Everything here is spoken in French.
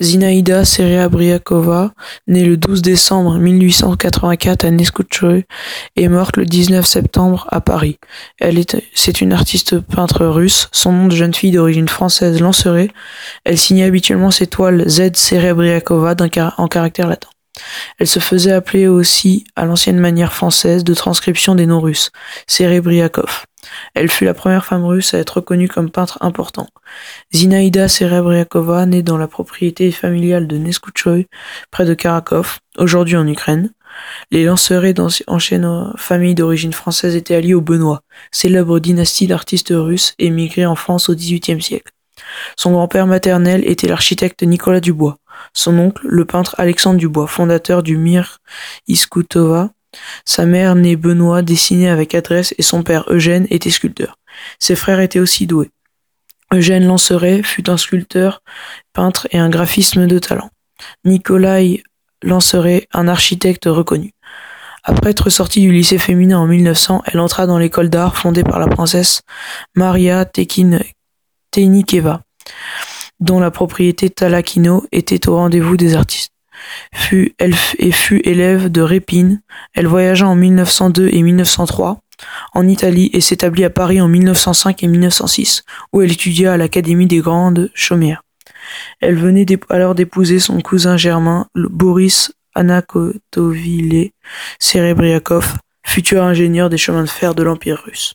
Zinaïda Serebriakova, née le douze décembre mille huit cent quatre-vingt-quatre à Neskutchoy, est morte le dix-neuf septembre à Paris. C'est une artiste peintre russe. Son nom de jeune fille d'origine française Lanceray. Elle signait habituellement ses toiles Z Serebriakova en caractère latin. Elle se faisait appeler aussi, à l'ancienne manière française, de transcription des noms russes, Serebriakov. Elle fut la première femme russe à être reconnue comme peintre important. Zinaïda Serebriakova née dans la propriété familiale de Neskutchoy, près de Karakov, aujourd'hui en Ukraine. Les Lancerets d'ancienne famille d'origine française étaient alliés aux Benoît, célèbre dynastie d'artistes russes émigrés en France au XVIIIe siècle. Son grand-père maternel était l'architecte Nicolas Dubois. Son oncle, le peintre Alexandre Dubois, fondateur du Mir Iskutova, sa mère, née Benoît, dessinait avec adresse et son père Eugène était sculpteur. Ses frères étaient aussi doués. Eugène Lanceret fut un sculpteur, peintre et un graphisme de talent. Nikolai Lanceret, un architecte reconnu. Après être sortie du lycée féminin en 1900, elle entra dans l'école d'art fondée par la princesse Maria Tenikeva, dont la propriété Talakino était au rendez-vous des artistes fut, elle, et fut élève de Répine. Elle voyagea en 1902 et 1903 en Italie et s'établit à Paris en 1905 et 1906, où elle étudia à l'Académie des Grandes Chaumières. Elle venait alors d'épouser son cousin germain, Boris Anakotovile Serebriakov, futur ingénieur des chemins de fer de l'Empire russe.